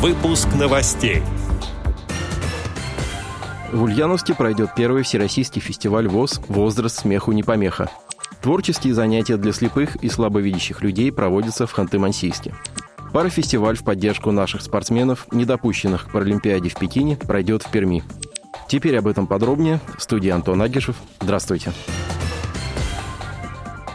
Выпуск новостей. В Ульяновске пройдет первый всероссийский фестиваль ВОЗ «Возраст смеху не помеха». Творческие занятия для слепых и слабовидящих людей проводятся в Ханты-Мансийске. Парафестиваль в поддержку наших спортсменов, не допущенных к Паралимпиаде в Пекине, пройдет в Перми. Теперь об этом подробнее. В студии Антон Агишев. Здравствуйте.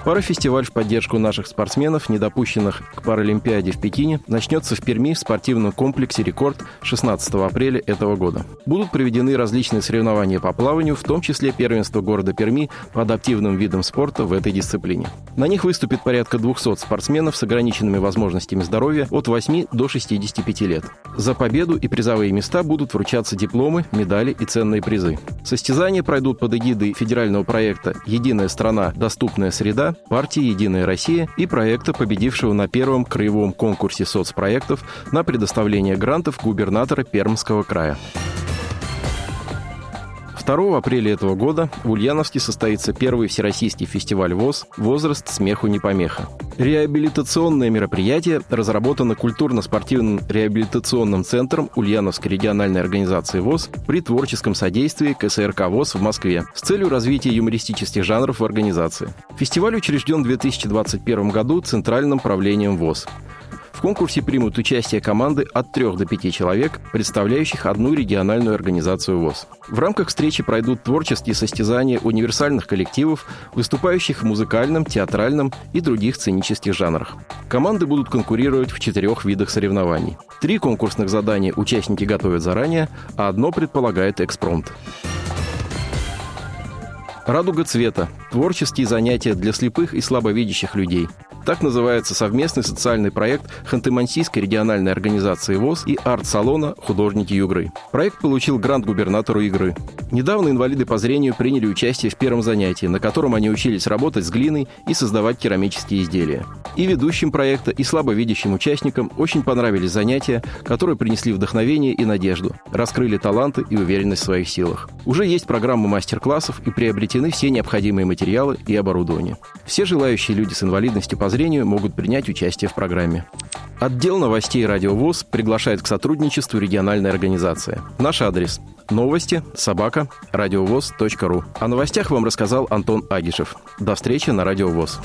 Парафестиваль в поддержку наших спортсменов, не допущенных к Паралимпиаде в Пекине, начнется в Перми в спортивном комплексе «Рекорд» 16 апреля этого года. Будут проведены различные соревнования по плаванию, в том числе первенство города Перми по адаптивным видам спорта в этой дисциплине. На них выступит порядка 200 спортсменов с ограниченными возможностями здоровья от 8 до 65 лет. За победу и призовые места будут вручаться дипломы, медали и ценные призы. Состязания пройдут под эгидой федерального проекта «Единая страна. Доступная среда» партии «Единая Россия» и проекта, победившего на первом краевом конкурсе соцпроектов на предоставление грантов губернатора Пермского края. 2 апреля этого года в Ульяновске состоится первый всероссийский фестиваль ВОЗ «Возраст смеху не помеха». Реабилитационное мероприятие разработано культурно-спортивным реабилитационным центром Ульяновской региональной организации ВОЗ при творческом содействии КСРК ВОЗ в Москве с целью развития юмористических жанров в организации. Фестиваль учрежден в 2021 году Центральным правлением ВОЗ. В конкурсе примут участие команды от 3 до 5 человек, представляющих одну региональную организацию ВОЗ. В рамках встречи пройдут творческие состязания универсальных коллективов, выступающих в музыкальном, театральном и других сценических жанрах. Команды будут конкурировать в четырех видах соревнований. Три конкурсных задания участники готовят заранее, а одно предполагает экспромт. «Радуга цвета» – творческие занятия для слепых и слабовидящих людей – так называется совместный социальный проект Ханты-Мансийской региональной организации ВОЗ и арт-салона «Художники Югры». Проект получил грант губернатору Игры. Недавно инвалиды по зрению приняли участие в первом занятии, на котором они учились работать с глиной и создавать керамические изделия. И ведущим проекта, и слабовидящим участникам очень понравились занятия, которые принесли вдохновение и надежду, раскрыли таланты и уверенность в своих силах. Уже есть программа мастер-классов и приобретены все необходимые материалы и оборудование. Все желающие люди с инвалидностью по зрению могут принять участие в программе. Отдел новостей «Радио ВОЗ» приглашает к сотрудничеству региональной организации. Наш адрес – новости собака радиовоз.ру. О новостях вам рассказал Антон Агишев. До встречи на «Радио ВОЗ».